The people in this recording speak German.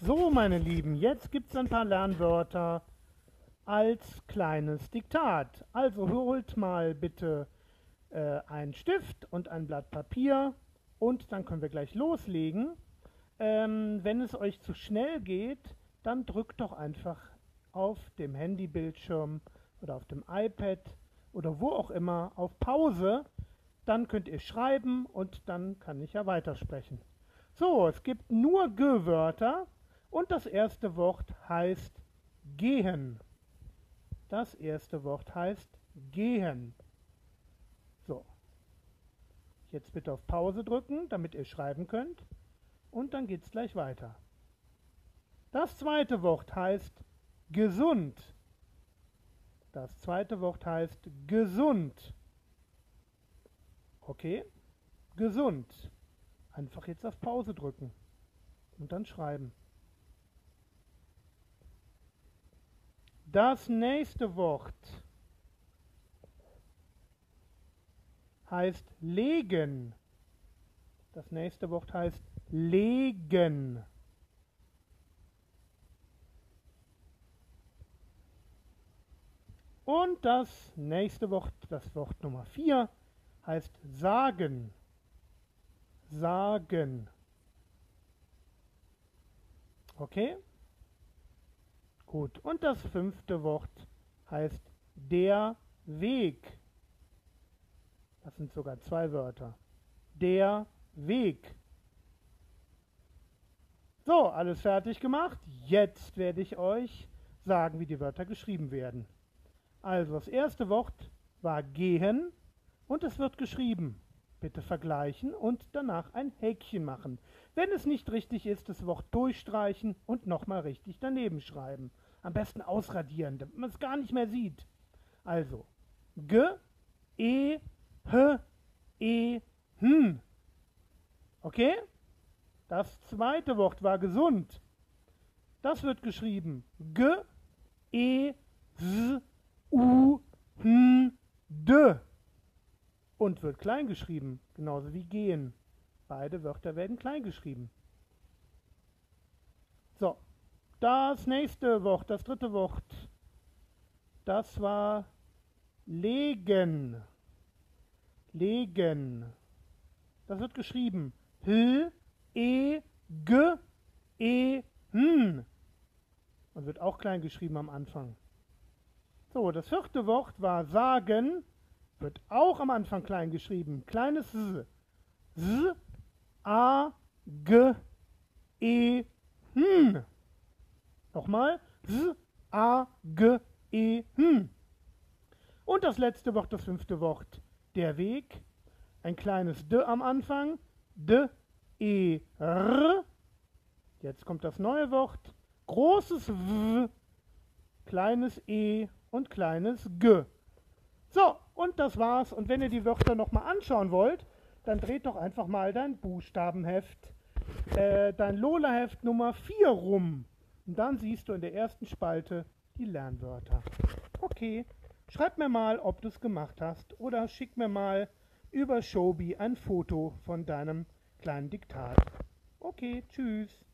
So, meine Lieben, jetzt gibt es ein paar Lernwörter als kleines Diktat. Also holt mal bitte äh, einen Stift und ein Blatt Papier und dann können wir gleich loslegen. Ähm, wenn es euch zu schnell geht, dann drückt doch einfach auf dem Handybildschirm oder auf dem iPad oder wo auch immer auf Pause. Dann könnt ihr schreiben und dann kann ich ja weitersprechen. So, es gibt nur Gewörter. Und das erste Wort heißt gehen. Das erste Wort heißt gehen. So. Jetzt bitte auf Pause drücken, damit ihr schreiben könnt. Und dann geht es gleich weiter. Das zweite Wort heißt gesund. Das zweite Wort heißt gesund. Okay? Gesund. Einfach jetzt auf Pause drücken und dann schreiben. Das nächste Wort heißt legen. Das nächste Wort heißt legen. Und das nächste Wort, das Wort Nummer 4, heißt sagen. Sagen. Okay? Gut, und das fünfte Wort heißt der Weg. Das sind sogar zwei Wörter. Der Weg. So, alles fertig gemacht. Jetzt werde ich euch sagen, wie die Wörter geschrieben werden. Also, das erste Wort war gehen und es wird geschrieben. Bitte vergleichen und danach ein Häkchen machen. Wenn es nicht richtig ist, das Wort durchstreichen und nochmal richtig daneben schreiben. Am besten ausradieren, damit man es gar nicht mehr sieht. Also, G, E, H, E, Hm. Okay? Das zweite Wort war gesund. Das wird geschrieben G, E, S, U, Hm, D und wird klein geschrieben, genauso wie gehen. Beide Wörter werden klein geschrieben. So, das nächste Wort, das dritte Wort, das war legen. Legen. Das wird geschrieben H, E, G, E, N. Und wird auch klein geschrieben am Anfang. So, das vierte Wort war sagen. Wird auch am Anfang klein geschrieben. Kleines S. S, A, G, E, N. Nochmal. S, A, G, E, N. Und das letzte Wort, das fünfte Wort. Der Weg. Ein kleines D am Anfang. D, E, R. Jetzt kommt das neue Wort. Großes W, kleines E und kleines G. So, und das war's. Und wenn ihr die Wörter nochmal anschauen wollt, dann dreht doch einfach mal dein Buchstabenheft, äh, dein Lola-Heft Nummer 4 rum. Und dann siehst du in der ersten Spalte die Lernwörter. Okay, schreib mir mal, ob du es gemacht hast oder schick mir mal über Shobi ein Foto von deinem kleinen Diktat. Okay, tschüss.